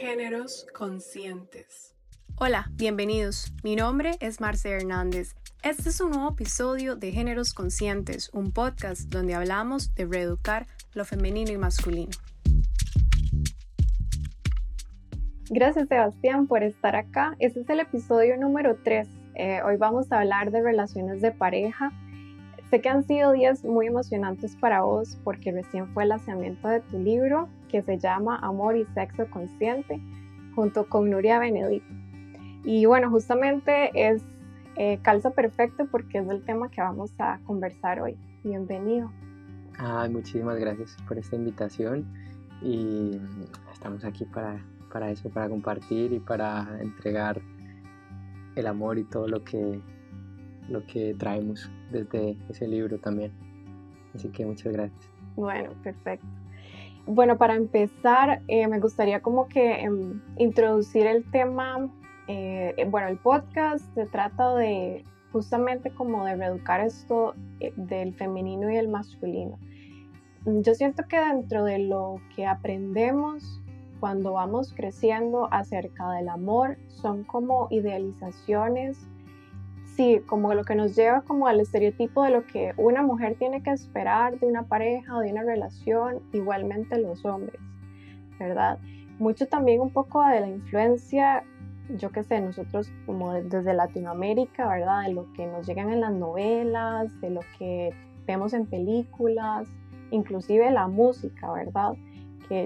Géneros conscientes. Hola, bienvenidos. Mi nombre es Marce Hernández. Este es un nuevo episodio de Géneros Conscientes, un podcast donde hablamos de reeducar lo femenino y masculino. Gracias Sebastián por estar acá. Este es el episodio número 3. Eh, hoy vamos a hablar de relaciones de pareja. Sé que han sido días muy emocionantes para vos porque recién fue el lanzamiento de tu libro que se llama Amor y Sexo Consciente junto con Nuria Benedito. Y bueno, justamente es eh, calza perfecto porque es el tema que vamos a conversar hoy. Bienvenido. Ay, muchísimas gracias por esta invitación y estamos aquí para para eso, para compartir y para entregar el amor y todo lo que, lo que traemos desde ese libro también. Así que muchas gracias. Bueno, perfecto. Bueno, para empezar, eh, me gustaría como que em, introducir el tema, eh, bueno, el podcast se trata de justamente como de reeducar esto eh, del femenino y el masculino. Yo siento que dentro de lo que aprendemos cuando vamos creciendo acerca del amor son como idealizaciones, sí, como lo que nos lleva como al estereotipo de lo que una mujer tiene que esperar de una pareja o de una relación, igualmente los hombres, ¿verdad? Mucho también un poco de la influencia, yo qué sé, nosotros como desde Latinoamérica, ¿verdad? De lo que nos llegan en las novelas, de lo que vemos en películas, inclusive la música, ¿verdad?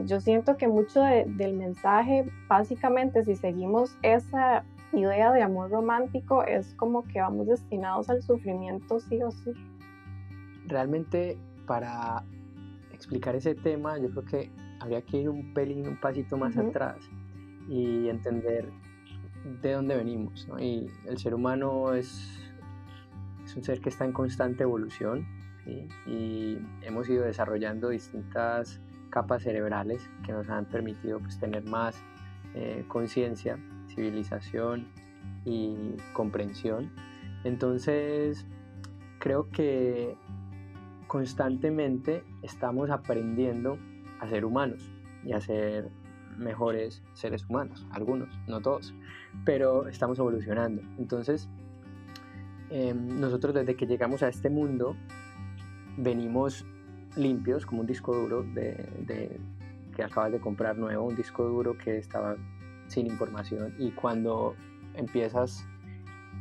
yo siento que mucho del mensaje, básicamente, si seguimos esa idea de amor romántico, es como que vamos destinados al sufrimiento sí o sí. Realmente, para explicar ese tema, yo creo que habría que ir un pelín, un pasito más atrás y entender de dónde venimos. Y el ser humano es, es un ser que está en constante evolución y hemos ido desarrollando distintas capas cerebrales que nos han permitido pues, tener más eh, conciencia, civilización y comprensión. Entonces, creo que constantemente estamos aprendiendo a ser humanos y a ser mejores seres humanos, algunos, no todos, pero estamos evolucionando. Entonces, em, nosotros desde que llegamos a este mundo venimos limpios, como un disco duro de, que acabas de comprar nuevo, un disco duro que estaba sin información. Y cuando empiezas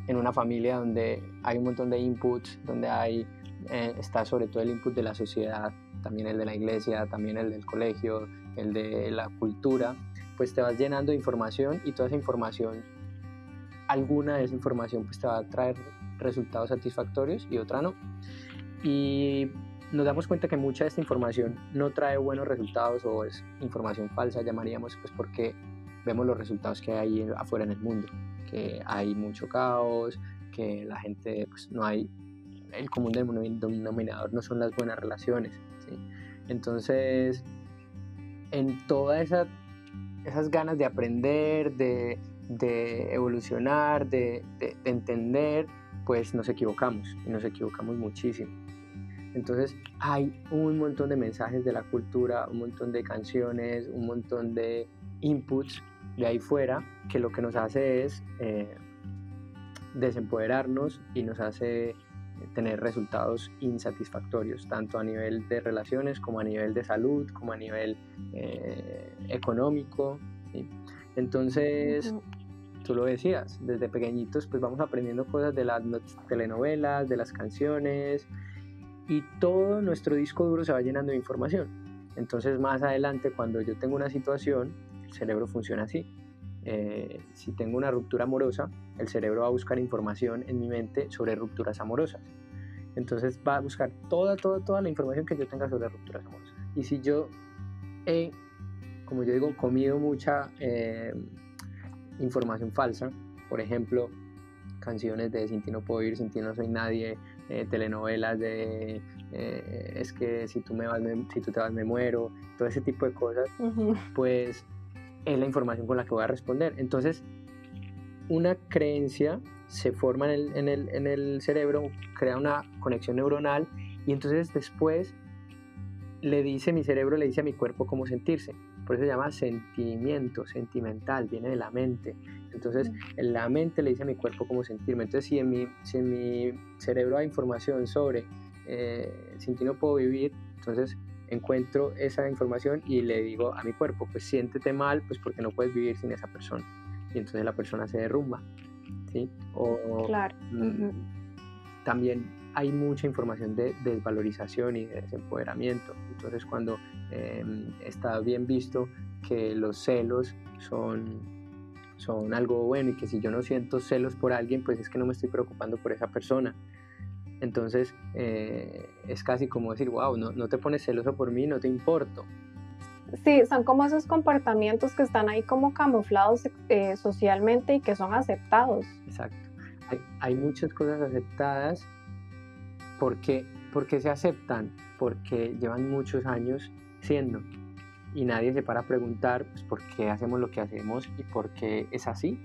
en una familia donde hay un montón de inputs, donde hay, eh, está sobre todo el input de la sociedad, también el de la iglesia, también el del colegio, el de la cultura, pues te vas llenando de información y toda esa información, alguna de esa información pues te va a traer resultados satisfactorios y otra no. Y nos damos cuenta que mucha de esta información no trae buenos resultados o es información falsa, llamaríamos, pues porque vemos los resultados que hay afuera en el mundo, que hay mucho caos, que la gente, pues no hay, el común denominador no son las buenas relaciones. Entonces, en todas esa, esas ganas de aprender, de, evolucionar, de entender, pues nos equivocamos y nos equivocamos muchísimo. Entonces hay un montón de mensajes de la cultura, un montón de canciones, un montón de inputs de ahí fuera que lo que nos hace es eh, desempoderarnos y nos hace tener resultados insatisfactorios, tanto a nivel de relaciones como a nivel de salud, como a nivel eh, económico. Entonces, tú lo decías, desde pequeñitos pues vamos aprendiendo cosas de las telenovelas, de las canciones, y todo nuestro disco duro se va llenando de información. Entonces más adelante cuando yo tengo una situación, cerebro funciona así. Eh, si tengo una ruptura amorosa, el cerebro va a buscar información en mi mente sobre rupturas amorosas. Entonces va a buscar toda, toda, toda la información que yo tenga sobre rupturas amorosas. Y si yo he, como yo digo, comido mucha eh, información falsa, por ejemplo, canciones de Sin ti no puedo ir, Sin ti no soy nadie, eh, telenovelas de eh, es que si tú, me vas, si tú te vas me muero, todo ese tipo de cosas, pues es la información con la que voy a responder. Entonces, una creencia se forma en el, en el, en el cerebro, crea una conexión neuronal y entonces después le dice, mi cerebro le dice a mi cuerpo cómo sentirse. Por eso se llama sentimiento, sentimental, viene de la mente. Entonces, en la mente le dice a mi cuerpo cómo sentirme. Entonces, si en mi, si en mi cerebro hay información sobre eh, sin ti no puedo vivir, entonces encuentro esa información y le digo a mi cuerpo, pues siéntete mal, pues porque no puedes vivir sin esa persona. Y entonces la persona se derrumba. ¿sí? O, claro. Mm, también hay mucha información de desvalorización y de desempoderamiento. Entonces cuando em, está bien visto que los celos son, son algo bueno y que si yo no siento celos por alguien, pues es que no me estoy preocupando por esa persona. Entonces eh, es casi como decir, wow, no, no te pones celoso por mí, no te importo. Sí, son como esos comportamientos que están ahí como camuflados eh, socialmente y que son aceptados. Exacto. Hay, hay muchas cosas aceptadas porque, porque se aceptan, porque llevan muchos años siendo y nadie se para a preguntar pues, por qué hacemos lo que hacemos y por qué es así,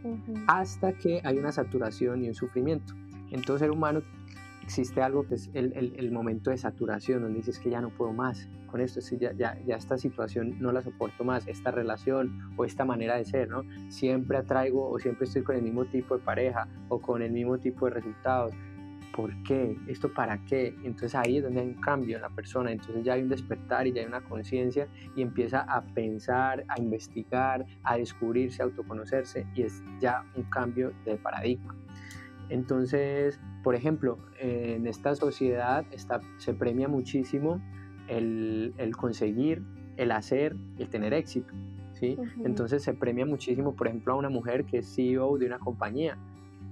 hasta que hay una saturación y un sufrimiento. En todo ser humano existe algo que es el, el, momento de saturación, donde dices que ya no puedo más con esto, ya, ya, ya, esta situación no la soporto más, esta relación o esta manera de ser, ¿no? Siempre atraigo o siempre estoy con el mismo tipo de pareja o con el mismo tipo de resultados. ¿Por qué? ¿Esto para qué? Entonces ahí es donde hay un cambio en la persona, entonces ya hay un despertar y ya hay una conciencia y empieza a pensar, a investigar, a descubrirse, a autoconocerse y es ya un cambio de paradigma. Entonces, por ejemplo, en esta sociedad está, se premia muchísimo el, conseguir, el hacer, el tener éxito. ¿sí? Entonces se premia muchísimo, por ejemplo, a una mujer que es CEO de una compañía,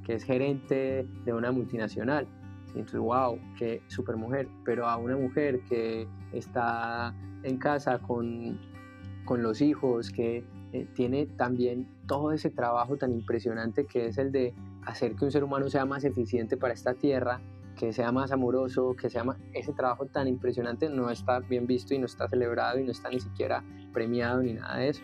que es gerente de una multinacional. Entonces, wow, qué super mujer. Pero a una mujer que está en casa con, con los hijos, que eh, tiene también todo ese trabajo tan impresionante que es el de hacer que un ser humano sea más eficiente para esta tierra, que sea más amoroso, que sea más... Ese trabajo tan impresionante no está bien visto y no está celebrado y no está ni siquiera premiado ni nada de eso.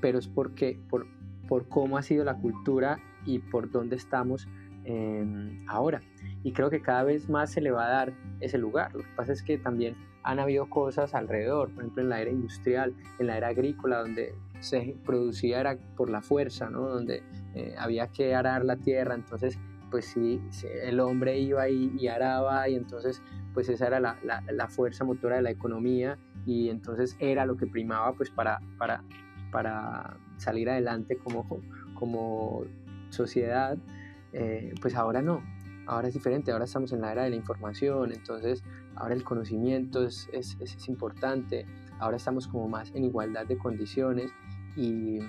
Pero es porque, por, por cómo ha sido la cultura y por dónde estamos em, ahora. Y creo que cada vez más se le va a dar ese lugar. Lo que pasa es que también han habido cosas alrededor, por ejemplo en la era industrial, en la era agrícola, donde se producía era por la fuerza, ¿no? donde eh, había que arar la tierra, entonces pues sí, el hombre iba y, y araba y entonces pues esa era la, la, fuerza motora de la economía y entonces era lo que primaba pues para, para, para salir adelante como, como sociedad, eh, pues ahora no, ahora es diferente, ahora estamos en la era de la información, entonces ahora el conocimiento es, es, es importante, ahora estamos como más en igualdad de condiciones y,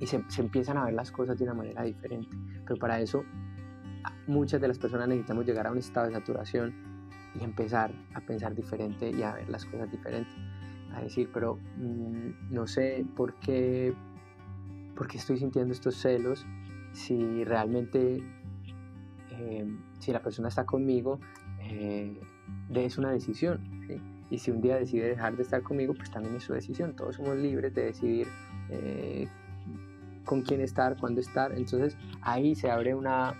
y se, se, empiezan a ver las cosas de una manera diferente. Pero para eso muchas de las personas necesitamos llegar a un estado de saturación y empezar a pensar diferente y a ver las cosas diferentes. A decir, pero mm, no sé por qué, por qué estoy sintiendo estos celos si realmente, eh, si la persona está conmigo, eh, es una decisión. Y si un día decide dejar de estar conmigo, pues también es su decisión. Todos somos libres de decidir eh, con quién estar, cuándo estar. Entonces ahí se abre una,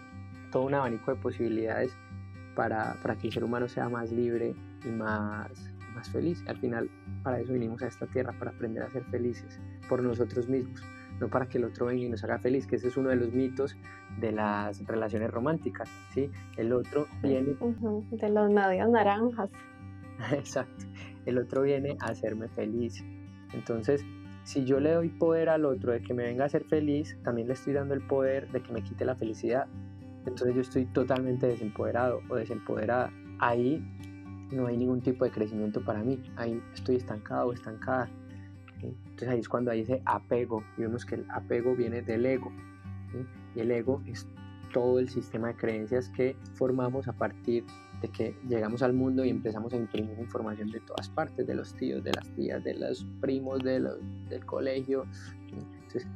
todo un abanico de posibilidades para, para que el ser humano sea más libre y más, más feliz. Al final, para eso vinimos a esta tierra, para aprender a ser felices por nosotros mismos, no para que el otro venga y nos haga feliz, que ese es uno de los mitos de las relaciones románticas, ¿sí? El otro viene... De los medios naranjas. Exacto. El otro viene a hacerme feliz. Entonces, si yo le doy poder al otro de que me venga a hacer feliz, también le estoy dando el poder de que me quite la felicidad. Entonces yo estoy totalmente desempoderado o desempoderada. Ahí no hay ningún tipo de crecimiento para mí. Ahí estoy estancado o estancada. Entonces ahí es cuando hay ese apego. Y vemos que el apego viene del ego. Y el ego es todo el sistema de creencias que formamos a partir de que llegamos al mundo y empezamos a imprimir información de todas partes, de los tíos, de las tías, de los primos, de los, del colegio. Entonces,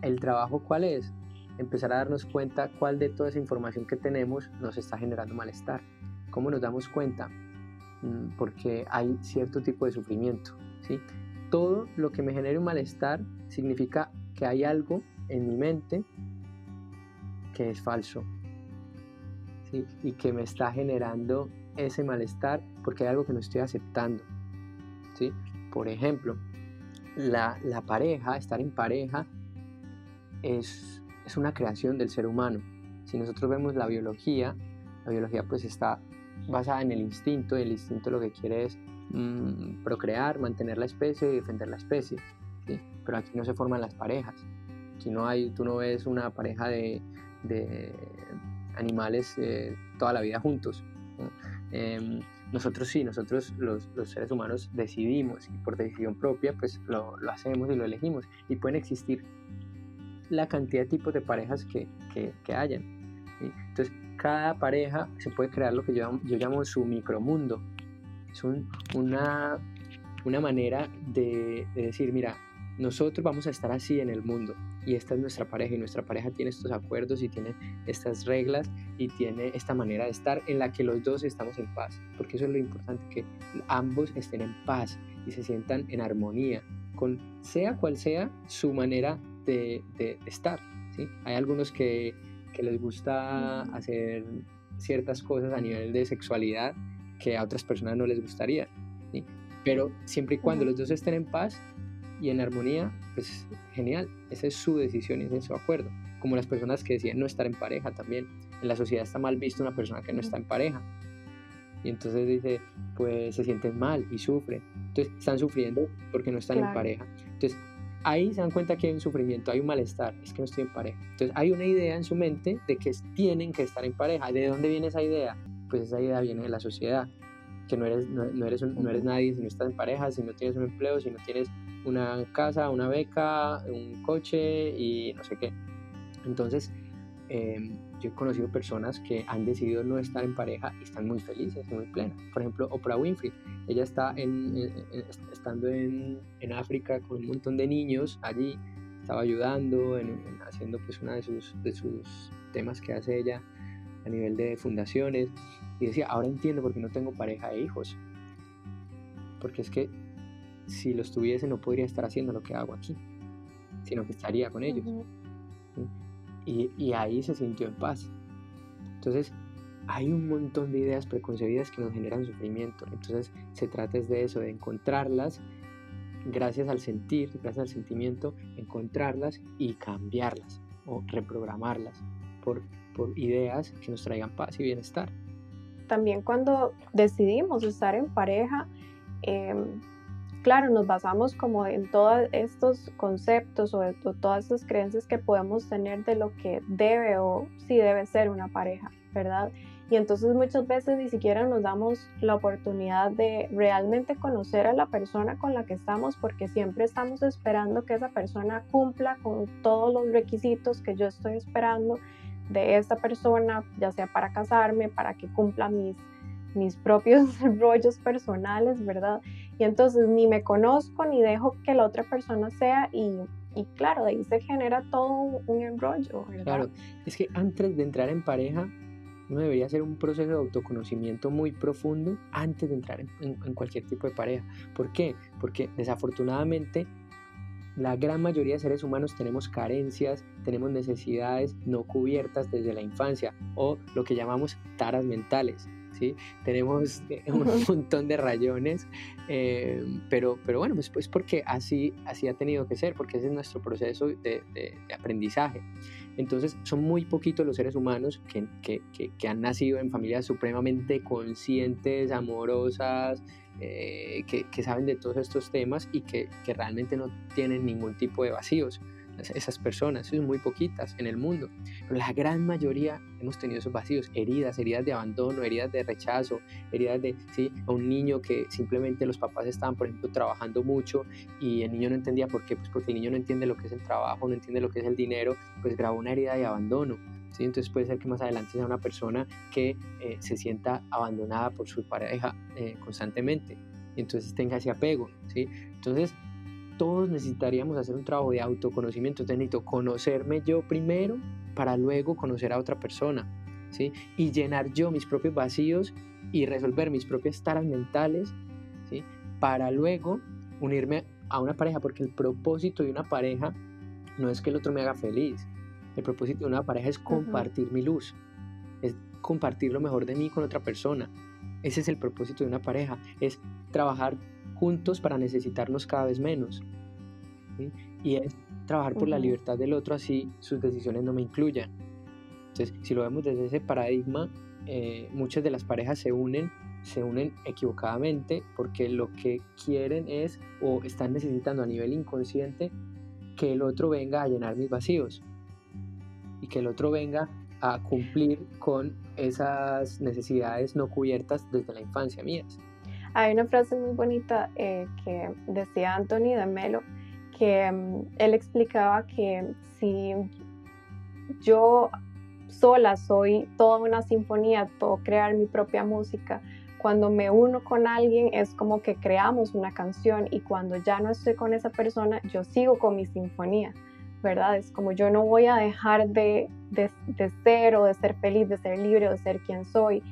¿el trabajo cuál es? Empezar a darnos cuenta cuál de toda esa información que tenemos nos está generando malestar. ¿Cómo nos damos cuenta? Mm, porque hay cierto tipo de sufrimiento. ¿sí? Todo lo que me genere un malestar significa que hay algo en mi mente que es falso, y que me está generando ese malestar porque hay algo que no estoy aceptando. ¿sí? Por ejemplo, la, la pareja, estar en pareja, es, es una creación del ser humano. Si nosotros vemos la biología, la biología pues está basada en el instinto, y el instinto lo que quiere es mm, procrear, mantener la especie y defender la especie. ¿sí? Pero aquí no se forman las parejas. Aquí no hay, tú no ves una pareja de animales eh, toda la vida juntos. Em, nosotros sí, nosotros los, los, seres humanos decidimos y por decisión propia pues lo, lo, hacemos y lo elegimos. Y pueden existir la cantidad de tipos de parejas que, que, que hayan. Entonces, cada pareja se puede crear lo que yo, yo llamo su micromundo. Es una, una manera de, de decir, mira, nosotros vamos a estar así en el mundo y esta es nuestra pareja y nuestra pareja tiene estos acuerdos y tiene estas reglas y tiene esta manera de estar en la que los dos estamos en paz, porque eso es lo importante, que ambos estén en paz y se sientan en armonía con sea cual sea su manera de, de estar. ¿sí? Hay algunos que, que les gusta hacer ciertas cosas a nivel de sexualidad que a otras personas no les gustaría. ¿sí? Pero siempre y cuando los dos estén en paz, y en armonía, pues genial, esa es su decisión y ese es su acuerdo. Como las personas que deciden no estar en pareja también. En la sociedad está mal visto una persona que no está en pareja. Y entonces dice, pues se sienten mal y sufren. Entonces están sufriendo porque no están en pareja. Entonces ahí se dan cuenta que hay un sufrimiento, hay un malestar, es que no estoy en pareja. Entonces hay una idea en su mente de que tienen que estar en pareja. ¿De dónde viene esa idea? Pues esa idea viene de la sociedad, que no eres, no, eres, no eres nadie si no estás en pareja, si no tienes un empleo, si no tienes una casa, una beca, un coche y no sé qué. Entonces, em, yo he conocido personas que han decidido no estar en pareja y están muy felices, muy plenas. Por ejemplo, Oprah Winfrey, ella está en, estando en, en, África con un montón de niños allí, estaba ayudando, en, haciendo pues una de sus, de sus temas que hace ella a nivel de fundaciones y decía, ahora entiendo por qué no tengo pareja e hijos. Porque es que si los tuviese no podría estar haciendo lo que hago aquí, sino que estaría con ellos. y, y, ahí se sintió en paz. Entonces, hay un montón de ideas preconcebidas que nos generan sufrimiento. Entonces, se trata de eso, de encontrarlas gracias al sentir, gracias al sentimiento, encontrarlas y cambiarlas o reprogramarlas por, por ideas que nos traigan paz y bienestar. También cuando decidimos estar en pareja, eh, claro, nos basamos como en todos estos conceptos o, todas estas creencias que podemos tener de lo que debe o si debe ser una pareja, ¿verdad? Y entonces muchas veces ni siquiera nos damos la oportunidad de realmente conocer a la persona con la que estamos porque siempre estamos esperando que esa persona cumpla con todos los requisitos que yo estoy esperando de esta persona, ya sea para casarme, para que cumpla mis, mis propios rollos personales, ¿verdad? Y entonces ni me conozco ni dejo que la otra persona sea y, y claro, de ahí se genera todo un enrollo. Claro, es que antes de entrar en pareja, uno debería hacer un proceso de autoconocimiento muy profundo antes de entrar en, en, cualquier tipo de pareja. ¿Por qué? Porque desafortunadamente la gran mayoría de seres humanos tenemos carencias, tenemos necesidades no cubiertas desde la infancia o lo que llamamos taras mentales. Tenemos eh, un montón de rayones, eh, pero, pero bueno, pues, pues porque así, así ha tenido que ser, porque ese es nuestro proceso de, aprendizaje. Entonces, son muy poquitos los seres humanos que, que, que, han nacido en familias supremamente conscientes, amorosas, eh, que, saben de todos estos temas y que, realmente no tienen ningún tipo de vacíos esas personas, son muy poquitas en el mundo, pero la gran mayoría hemos tenido esos vacíos, heridas, heridas de abandono, heridas de rechazo, heridas de, sí, a un niño que simplemente los papás estaban, por ejemplo, trabajando mucho y el niño no entendía por qué, pues porque el niño no entiende lo que es el trabajo, no entiende lo que es el dinero, pues grabó una herida de abandono. ¿Sí? Entonces puede ser que más adelante sea una persona que eh, se sienta abandonada por su pareja eh, constantemente y entonces tenga ese apego. ¿sí? Entonces todos necesitaríamos hacer un trabajo de autoconocimiento. Entonces necesito conocerme yo primero para luego conocer a otra persona, ¿sí? Y llenar yo mis propios vacíos y resolver mis propias taras mentales, ¿sí? Para luego unirme a una pareja, porque el propósito de una pareja no es que el otro me haga feliz. El propósito de una pareja es compartir mi luz, es compartir lo mejor de mí con otra persona. Ese es el propósito de una pareja, es trabajar juntos para necesitarnos cada vez menos. Y es trabajar por la libertad del otro así sus decisiones no me incluyan. Entonces, si lo vemos desde ese paradigma, eh, muchas de las parejas se unen, se unen equivocadamente porque lo que quieren es o están necesitando a nivel inconsciente que el otro venga a llenar mis vacíos y que el otro venga a cumplir con esas necesidades no cubiertas desde la infancia mías. Hay una frase muy bonita eh, que decía Anthony de Melo, que mm, él explicaba que si yo sola soy toda una sinfonía, puedo crear mi propia música, cuando me uno con alguien es como que creamos una canción y cuando ya no estoy con esa persona, yo sigo con mi sinfonía. ¿verdad? Es como yo no voy a dejar de, de, ser o de ser feliz, de ser libre, o de ser quien soy,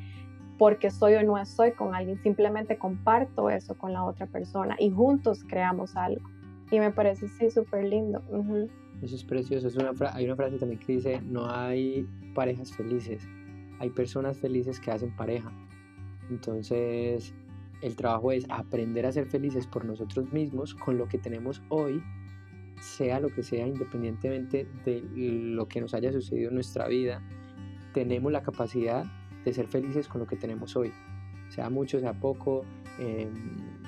porque soy o no estoy con alguien, simplemente comparto eso con la otra persona y juntos creamos algo. Y me parece sí súper lindo. Eso es precioso. Es una hay una frase también que dice, no hay parejas felices, hay personas felices que hacen pareja. Entonces, el trabajo es aprender a ser felices por nosotros mismos con lo que tenemos hoy sea lo que sea, independientemente de lo que nos haya sucedido en nuestra vida, tenemos la capacidad de ser felices con lo que tenemos hoy, sea mucho, sea poco, em,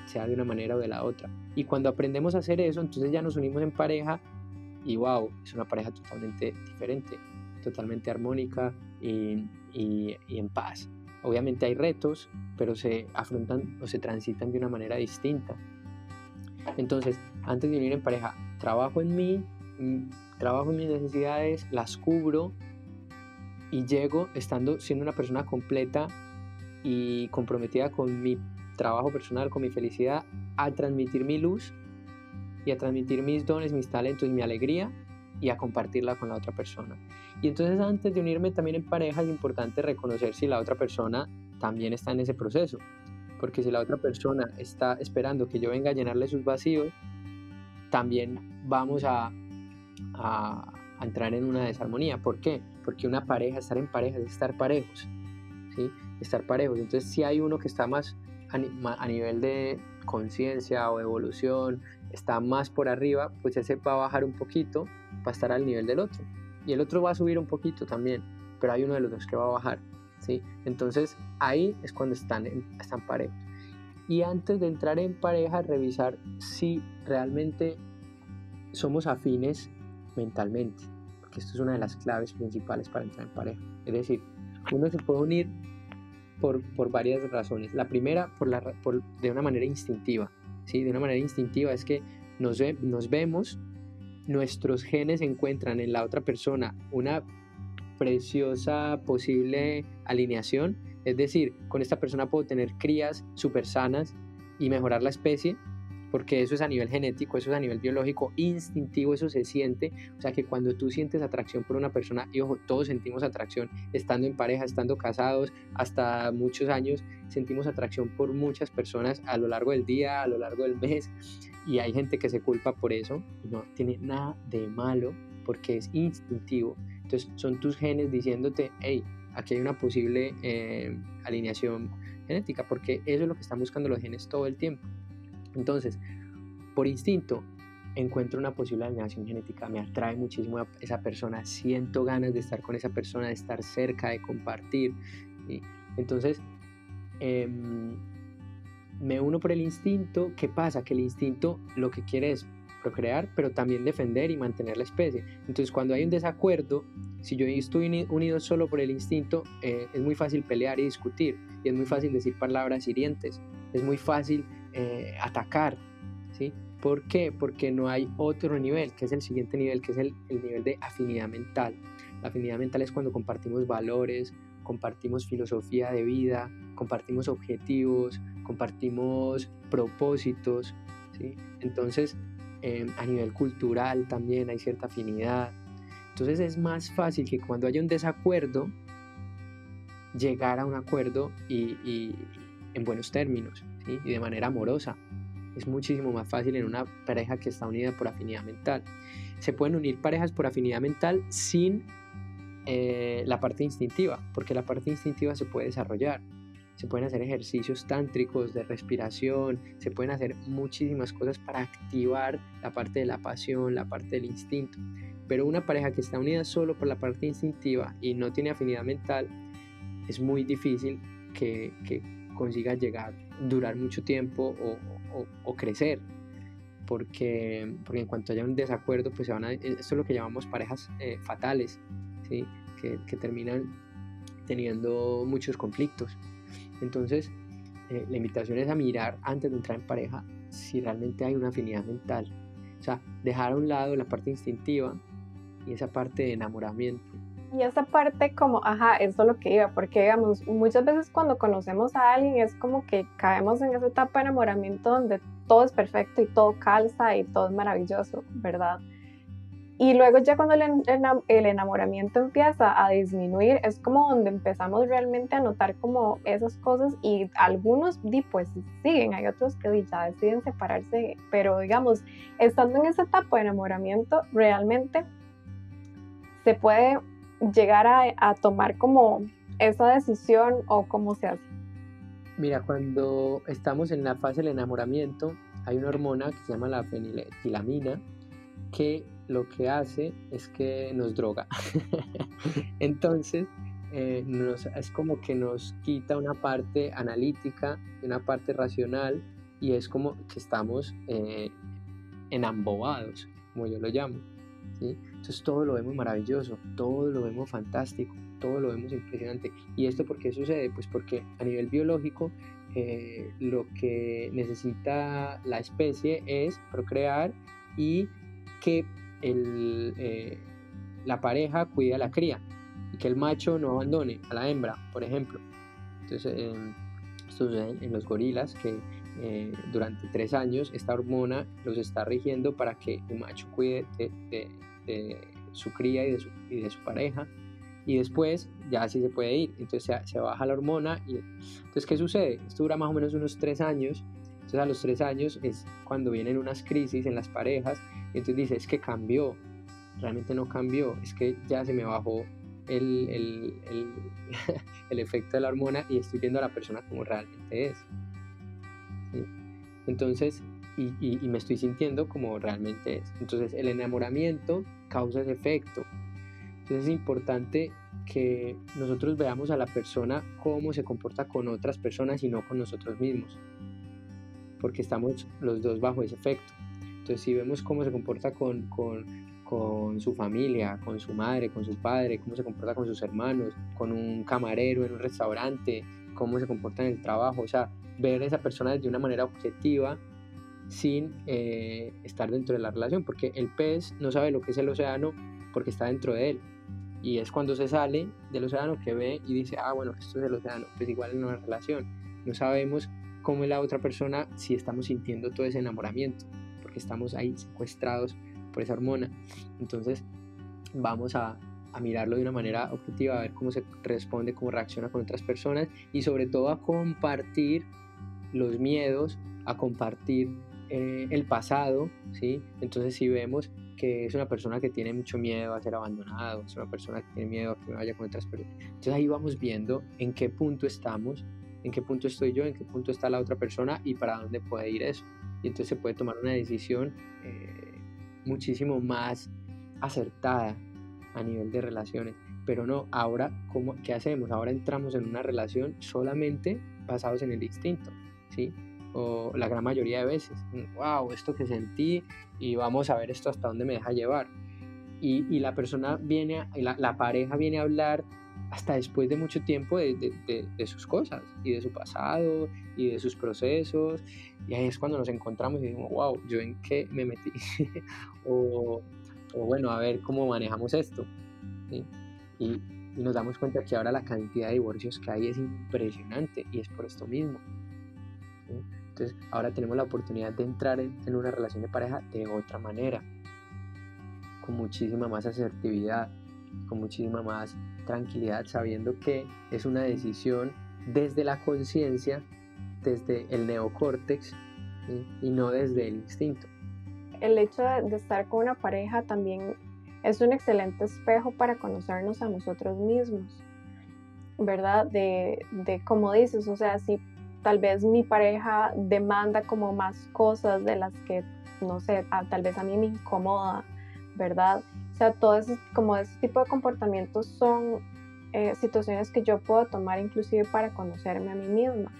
sea de una manera o de la otra. Y cuando aprendemos a hacer eso, entonces ya nos unimos en pareja y wow, es una pareja totalmente diferente, totalmente armónica y, y en paz. Obviamente hay retos, pero se afrontan o se transitan de una manera distinta. Entonces, antes de unir en pareja, trabajo en mí, mm, trabajo en mis necesidades, las cubro y llego estando siendo una persona completa y comprometida con mi trabajo personal, con mi felicidad, a transmitir mi luz y a transmitir mis dones, mis talentos y mi alegría y a compartirla con la otra persona. Y entonces antes de unirme también en pareja es importante reconocer si la otra persona también está en ese proceso. Porque si la otra persona está esperando que yo venga a llenarle sus vacíos, también vamos a, a, entrar en una desarmonía. ¿Por qué? Porque una pareja, estar en pareja es estar parejos. ¿sí? Estar parejos. Entonces, si hay uno que está más a, nivel de conciencia o evolución, está más por arriba, pues ese va a bajar un poquito para estar al nivel del otro. Y el otro va a subir un poquito también, pero hay uno de los dos que va a bajar. ¿sí? Entonces, ahí es cuando están, están parejos y antes de entrar en pareja revisar si realmente somos afines mentalmente, porque esto es una de las claves principales para entrar en pareja. Es decir, uno se puede unir por, por varias razones. La primera, por la, por, de una manera instintiva. ¿sí? De una manera instintiva es que nos, nos vemos, nuestros genes encuentran en la otra persona una preciosa posible alineación es decir, con esta persona puedo tener crías súper sanas y mejorar la especie, porque eso es a nivel genético, eso es a nivel biológico, instintivo, eso se siente. O sea que cuando tú sientes atracción por una persona, y ojo, todos sentimos atracción estando en pareja, estando casados, hasta muchos años, sentimos atracción por muchas personas a lo largo del día, a lo largo del mes, y hay gente que se culpa por eso, no tiene nada de malo, porque es instintivo. Entonces son tus genes diciéndote, hey, aquí hay una posible eh, alineación genética, porque eso es lo que están buscando los genes todo el tiempo. Entonces, por instinto, encuentro una posible alineación genética, me atrae muchísimo a esa persona, siento ganas de estar con esa persona, de estar cerca, de compartir. Entonces, em, me uno por el instinto. ¿Qué pasa? Que el instinto lo que quiere es procrear, pero también defender y mantener la especie. Entonces, cuando hay un desacuerdo, si yo estoy unido solo por el instinto, eh, es muy fácil pelear y discutir, y es muy fácil decir palabras hirientes, es muy fácil eh, atacar, ¿sí? ¿Por qué? Porque no hay otro nivel, que es el siguiente nivel, que es el, el nivel de afinidad mental. La afinidad mental es cuando compartimos valores, compartimos filosofía de vida, compartimos objetivos, compartimos propósitos, ¿sí? Entonces, Em, a nivel cultural también hay cierta afinidad. Entonces es más fácil que cuando haya un desacuerdo, llegar a un acuerdo y, en buenos términos y de manera amorosa. Es muchísimo más fácil en una pareja que está unida por afinidad mental. Se pueden unir parejas por afinidad mental sin eh, la parte instintiva, porque la parte instintiva se puede desarrollar. se pueden hacer ejercicios tántricos de respiración, se pueden hacer muchísimas cosas para activar la parte de la pasión, la parte del instinto. Pero una pareja que está unida solo por la parte instintiva y no tiene afinidad mental, es muy difícil que, consiga llegar, durar mucho tiempo o, crecer. Porque, porque en cuanto haya un desacuerdo, pues se van a, esto es lo que llamamos parejas eh, fatales, ¿sí? que, que terminan teniendo muchos conflictos. Entonces, eh, la invitación es a mirar antes de entrar en pareja si realmente hay una afinidad mental. O sea, dejar a un lado la parte instintiva y esa parte de enamoramiento. Y esa parte como, ajá, eso es lo que iba, porque digamos, muchas veces cuando conocemos a alguien es como que caemos en esa etapa de enamoramiento donde todo es perfecto y todo calza y todo es maravilloso, ¿verdad? Y luego ya cuando el, enamoramiento empieza a disminuir, es como donde empezamos realmente a notar como esas cosas y algunos pues siguen, hay otros que ya deciden separarse, pero digamos, estando en esa etapa de enamoramiento, realmente se puede llegar a, tomar como esa decisión o cómo se hace. Mira, cuando estamos en la fase del enamoramiento, hay una hormona que se llama la feniletilamina que lo que hace es que nos droga. Entonces, eh, es como que nos quita una parte analítica, una parte racional, y es como que estamos eh, enambobados, como yo lo llamo. Entonces todo lo vemos maravilloso, todo lo vemos fantástico, todo lo vemos impresionante. ¿Y esto por qué sucede? Pues porque a nivel biológico eh, lo que necesita la especie es procrear y que el, eh, la pareja cuide a la cría y que el macho no abandone a la hembra, por ejemplo. Entonces, eh, esto sucede en los gorilas que eh, durante tres años esta hormona los está rigiendo para que el macho cuide de, su cría y de su, pareja y después ya así se puede ir. Entonces se, se, baja la hormona y entonces ¿qué sucede? Esto dura más o menos unos tres años. Entonces a los tres años es cuando vienen unas crisis en las parejas y entonces dice, es que cambió, realmente no cambió, es que ya se me bajó el, el, el, efecto de la hormona y estoy viendo a la persona como realmente es. Entonces, y, y, me estoy sintiendo como realmente es. Entonces, el enamoramiento causa ese efecto. Entonces, es importante que nosotros veamos a la persona cómo se comporta con otras personas y no con nosotros mismos. Porque estamos los dos bajo ese efecto. Entonces, si vemos cómo se comporta con, con, con, su familia, con su madre, con su padre, cómo se comporta con sus hermanos, con un camarero en un restaurante, cómo se comporta en el trabajo, o sea, ver a esa persona de una manera objetiva sin eh, estar dentro de la relación, porque el pez no sabe lo que es el océano porque está dentro de él. Y es cuando se sale del océano que ve y dice, ah, bueno, esto es el océano, pues igual en una relación. No sabemos cómo es la otra persona si estamos sintiendo todo ese enamoramiento porque estamos ahí secuestrados por esa hormona. Entonces vamos a, a mirarlo de una manera objetiva, a ver cómo se responde, cómo reacciona con otras personas y sobre todo a compartir los miedos, a compartir eh, el pasado, ¿sí? Entonces si vemos que es una persona que tiene mucho miedo a ser abandonado, es una persona que tiene miedo a que me vaya con otras personas. Entonces ahí vamos viendo en qué punto estamos, en qué punto estoy yo, en qué punto está la otra persona y para dónde puede ir eso y entonces se puede tomar una decisión eh, muchísimo más acertada a nivel de relaciones. Pero no, ahora, ¿cómo, ¿qué hacemos? Ahora entramos en una relación solamente basados en el instinto, ¿sí? O la gran mayoría de veces, wow, esto que sentí y vamos a ver esto hasta dónde me deja llevar. Y, y la persona viene, la, la pareja viene a hablar hasta después de mucho tiempo de, de, de, sus cosas y de su pasado y de sus procesos. Y ahí es cuando nos encontramos y decimos, wow, ¿yo en qué me metí? o, o, bueno, a ver cómo manejamos esto. Y, y, nos damos cuenta que ahora la cantidad de divorcios que hay es impresionante y es por esto mismo. Entonces, ahora tenemos la oportunidad de entrar en, en una relación de pareja de otra manera, con muchísima más asertividad, con muchísima más tranquilidad sabiendo que es una decisión desde la conciencia, desde el neocórtex y no desde el instinto. El hecho de, estar con una pareja también es un excelente espejo para conocernos a nosotros mismos. ¿verdad? De, de como dices, o sea, si tal vez mi pareja demanda como más cosas de las que, no sé, tal vez a mí me incomoda, ¿verdad? O sea, todo ese, como ese tipo de comportamientos son eh, situaciones que yo puedo tomar inclusive para conocerme a mí misma.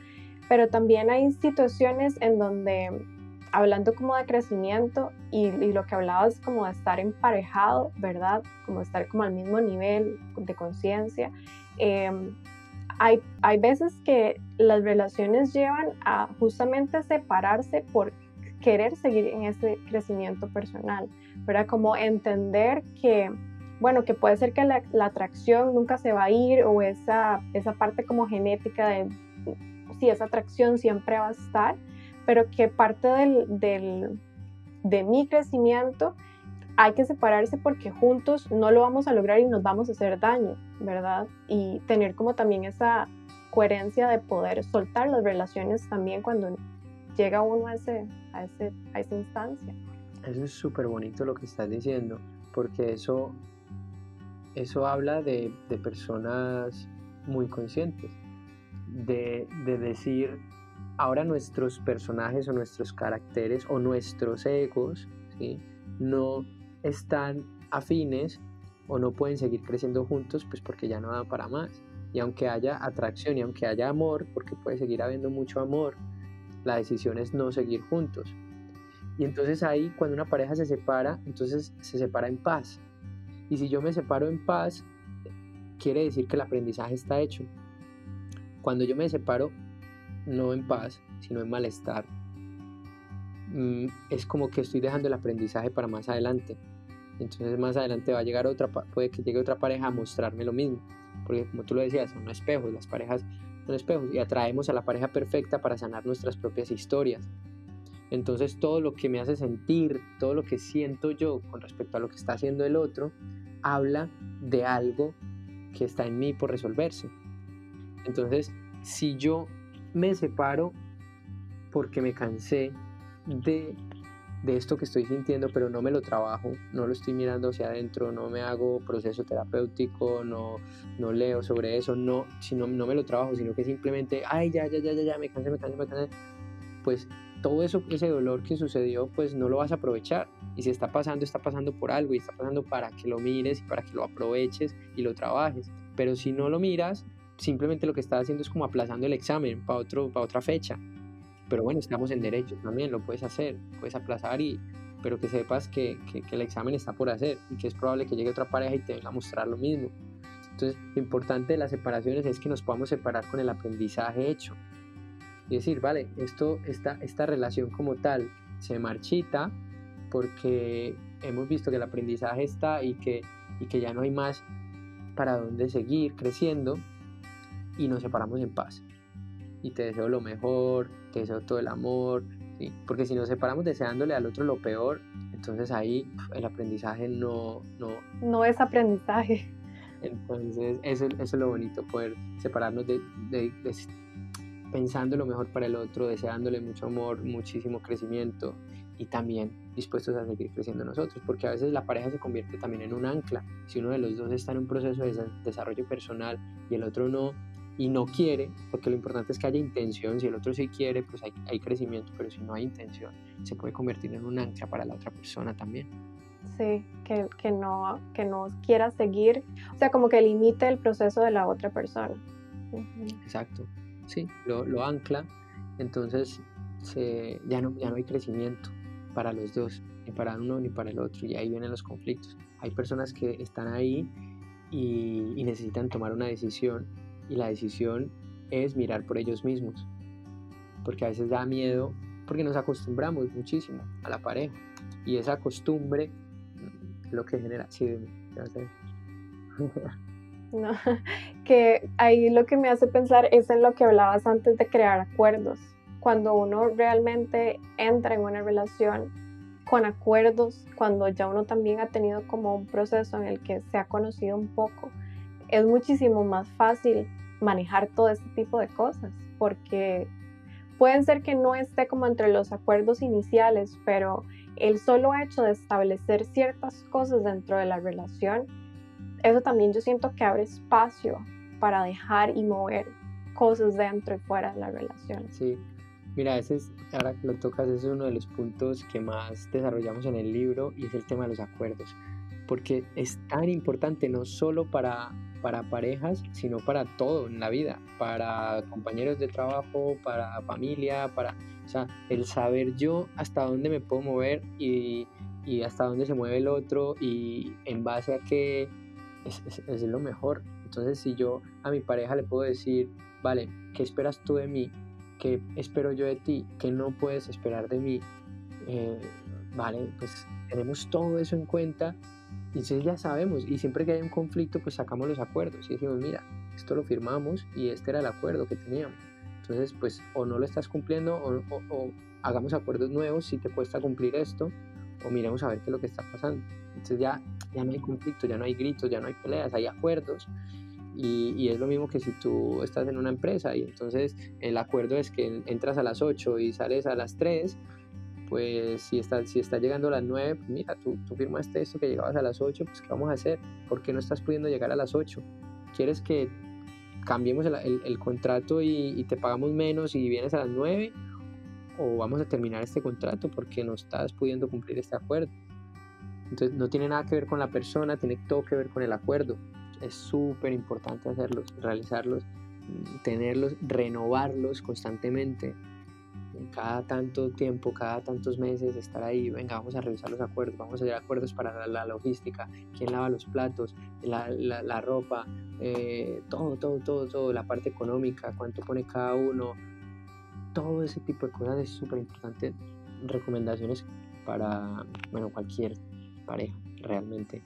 Pero también hay situaciones en donde, hablando como de crecimiento y, lo que hablabas como de estar emparejado, ¿verdad? Como estar como al mismo nivel de conciencia. Em, hay, veces que las relaciones llevan a justamente separarse por querer seguir en ese crecimiento personal, ¿verdad? Como entender que, bueno, que puede ser que la, atracción nunca se va a ir o esa, esa parte como genética de, sí, esa atracción siempre va a estar, pero que parte del, de mi crecimiento hay que separarse porque juntos no lo vamos a lograr y nos vamos a hacer daño, ¿verdad? Y tener como también esa coherencia de poder soltar las relaciones también cuando llega uno a, ese, a, ese, a esa instancia. Eso es súper bonito lo que estás diciendo, porque eso, eso habla de, de personas muy conscientes, de, de decir, ahora nuestros personajes o nuestros caracteres o nuestros egos, ¿sí? no están afines o no pueden seguir creciendo juntos, pues porque ya no dan para más. Y aunque haya atracción y aunque haya amor, porque puede seguir habiendo mucho amor, la decisión es no seguir juntos. Y entonces ahí, cuando una pareja se separa, entonces se separa en paz. Y si yo me separo en paz, quiere decir que el aprendizaje está hecho. Cuando yo me separo, no en paz, sino en malestar, mm, es como que estoy dejando el aprendizaje para más adelante. Entonces más adelante va a llegar otra, puede que llegue otra pareja a mostrarme lo mismo. Porque como tú lo decías, son espejos, las parejas son espejos y atraemos a la pareja perfecta para sanar nuestras propias historias. Entonces todo lo que me hace sentir, todo lo que siento yo con respecto a lo que está haciendo el otro, habla de algo que está en mí por resolverse. Entonces, si yo me separo porque me cansé de de esto que estoy sintiendo, pero no me lo trabajo, no lo estoy mirando hacia adentro, no me hago proceso terapéutico, no, no leo sobre eso, no, sino, no me lo trabajo, sino que simplemente, ay, ya, ya, ya, ya, ya, me cansé, me cansé, me cansé, pues todo eso, ese dolor que sucedió, pues no lo vas a aprovechar. Y si está pasando, está pasando por algo y está pasando para que lo mires y para que lo aproveches y lo trabajes. Pero si no lo miras, simplemente lo que estás haciendo es como aplazando el examen para, otro, para otra fecha. Pero bueno, estamos en derecho también, lo puedes hacer, puedes aplazar, y, pero que sepas que, que, el examen está por hacer y que es probable que llegue otra pareja y te venga a mostrar lo mismo. Entonces, lo importante de las separaciones es que nos podamos separar con el aprendizaje hecho. Y decir, vale, esto, esta, esta relación como tal se marchita porque hemos visto que el aprendizaje está y que, y que ya no hay más para dónde seguir creciendo y nos separamos en paz y te deseo lo mejor, te deseo todo el amor, ¿sí? porque si nos separamos deseándole al otro lo peor, entonces ahí el aprendizaje no... No, no es aprendizaje. Entonces eso, eso es lo bonito, poder separarnos de, de, pensando lo mejor para el otro, deseándole mucho amor, muchísimo crecimiento y también dispuestos a seguir creciendo nosotros, porque a veces la pareja se convierte también en un ancla. Si uno de los dos está en un proceso de desarrollo personal y el otro no, y no quiere, porque lo importante es que haya intención, si el otro sí quiere, pues hay, hay crecimiento, pero si no hay intención, se puede convertir en un ancla para la otra persona también. Sí, que, que, no, que no quiera seguir, o sea, como que limite el proceso de la otra persona. Exacto, sí, lo, lo ancla, entonces se, ya, no, ya no hay crecimiento para los dos, ni para uno ni para el otro, y ahí vienen los conflictos. Hay personas que están ahí y, y necesitan tomar una decisión y la decisión es mirar por ellos mismos. Porque a veces da miedo, porque nos acostumbramos muchísimo a la pareja. Y esa costumbre lo que genera... Sí, no, que ahí lo que me hace pensar es en lo que hablabas antes de crear acuerdos. Cuando uno realmente entra en una relación con acuerdos, cuando ya uno también ha tenido como un proceso en el que se ha conocido un poco, es muchísimo más fácil manejar todo este tipo de cosas, porque pueden ser que no esté como entre los acuerdos iniciales, pero el solo hecho de establecer ciertas cosas dentro de la relación, eso también yo siento que abre espacio para dejar y mover cosas dentro y fuera de la relación. Sí, mira, ese es, ahora que lo tocas, ese es uno de los puntos que más desarrollamos en el libro y es el tema de los acuerdos, porque es tan importante no solo para, para parejas, sino para todo en la vida, para compañeros de trabajo, para familia, para, o sea, el saber yo hasta dónde me puedo mover y, y hasta dónde se mueve el otro y en base a qué es, es, lo mejor. Entonces, si yo a mi pareja le puedo decir, vale, ¿qué esperas tú de mí? ¿Qué espero yo de ti? ¿Qué no puedes esperar de mí? Eh, vale, pues tenemos todo eso en cuenta entonces ya sabemos y siempre que hay un conflicto pues sacamos los acuerdos y decimos, mira, esto lo firmamos y este era el acuerdo que teníamos. Entonces pues o no lo estás cumpliendo o, o, o hagamos acuerdos nuevos si te cuesta cumplir esto o miremos a ver qué es lo que está pasando. Entonces ya, ya no hay conflicto, ya no hay gritos, ya no hay peleas, hay acuerdos y, y, es lo mismo que si tú estás en una empresa y entonces el acuerdo es que entras a las 8 y sales a las 3, pues si está, si está llegando a las 9, pues mira, tú, tú firmaste esto que llegabas a las 8, pues ¿qué vamos a hacer? ¿Por qué no estás pudiendo llegar a las 8? ¿Quieres que cambiemos el, contrato y, y, te pagamos menos y vienes a las 9? ¿O vamos a terminar este contrato porque no estás pudiendo cumplir este acuerdo? Entonces no tiene nada que ver con la persona, tiene todo que ver con el acuerdo es súper importante hacerlos, realizarlos, mm, tenerlos, renovarlos constantemente. Cada tanto tiempo, cada tantos meses, estar ahí, venga, vamos a revisar los acuerdos, vamos a hacer acuerdos para la, logística, quién lava los platos, la, la, la ropa, eh, todo, todo, todo, todo, la parte económica, cuánto pone cada uno, todo ese tipo de cosas es súper importante. Recomendaciones para, bueno, cualquier pareja, realmente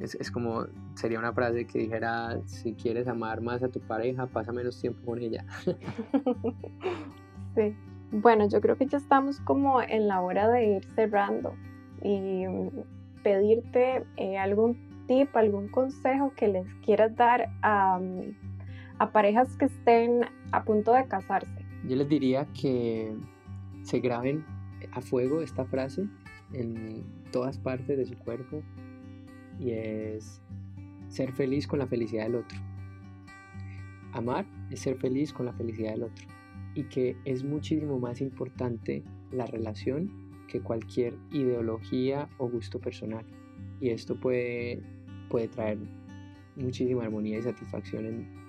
es, es, como, sería una frase que dijera, si quieres amar más a tu pareja, pasa menos tiempo con ella. sí. Bueno, yo creo que ya estamos como en la hora de ir cerrando y pedirte eh, algún tip, algún consejo que les quieras dar a, a parejas que estén a punto de casarse. Yo les diría que se graben a fuego esta frase en todas partes de su cuerpo, y es ser feliz con la felicidad del otro. Amar es ser feliz con la felicidad del otro y que es muchísimo más importante la relación que cualquier ideología o gusto personal. Y esto puede, puede traer muchísima armonía y satisfacción en,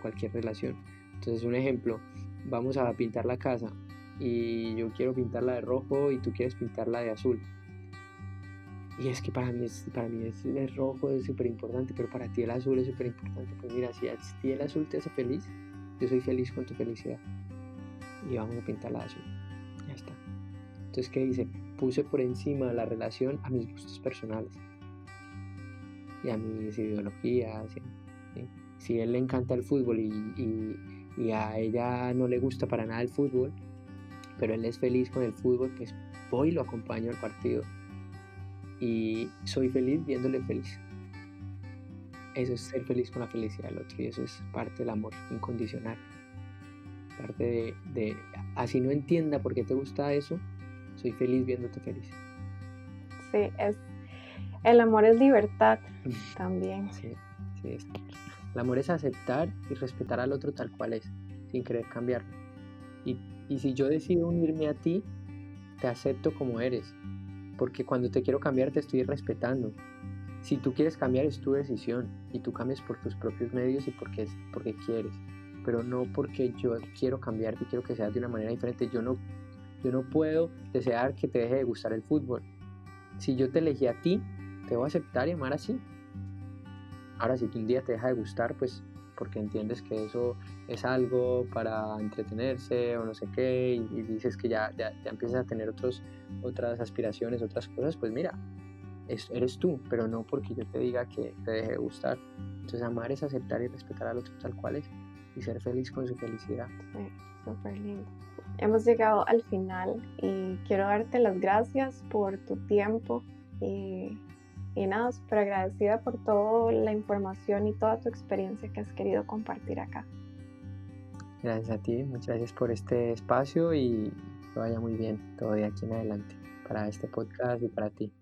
cualquier relación. Entonces, un ejemplo, vamos a pintar la casa y yo quiero pintarla de rojo y tú quieres pintarla de azul y es que para mí, es, para mí es, el rojo es súper importante, pero para ti el azul es súper importante. Pues mira, si el azul te hace feliz, yo soy feliz con tu felicidad. Y vamos a pintar la azul. Ya está. Entonces, ¿qué dice? Puse por encima la relación a mis gustos personales y a mis ideologías. Si él le encanta el fútbol y, y, y a ella no le gusta para nada el fútbol, pero él es feliz con el fútbol, pues voy y lo acompaño al partido y soy feliz viéndole feliz. Eso es ser feliz con la felicidad del otro y eso es parte del amor incondicional. Parte de, de así no entienda por qué te gusta eso, soy feliz viéndote feliz. Sí, es el amor es libertad también. Sí, sí es. El amor es aceptar y respetar al otro tal cual es, sin querer cambiarlo. Y, y si yo decido unirme a ti, te acepto como eres, porque cuando te quiero cambiar te estoy respetando. Si tú quieres cambiar es tu decisión y tú cambias por tus propios medios y porque, porque quieres, pero no porque yo quiero cambiarte y quiero que seas de una manera diferente. Yo no, yo no puedo desear que te deje de gustar el fútbol. Si yo te elegí a ti, te voy a aceptar y amar así. Ahora, si un día te deja de gustar, pues porque entiendes que eso es algo para entretenerse o no sé qué, y, y dices que ya, ya, ya, empiezas a tener otros, otras aspiraciones, otras cosas, pues mira, es, eres tú, pero no porque yo te diga que te deje de gustar. Entonces amar es aceptar y respetar al otro tal cual es y ser feliz con su felicidad. Sí, súper lindo. Hemos llegado al final y quiero darte las gracias por tu tiempo y y nada, súper agradecida por toda la información y toda tu experiencia que has querido compartir acá. Gracias a ti, muchas gracias por este espacio y que vaya muy bien todo de aquí en adelante para este podcast y para ti.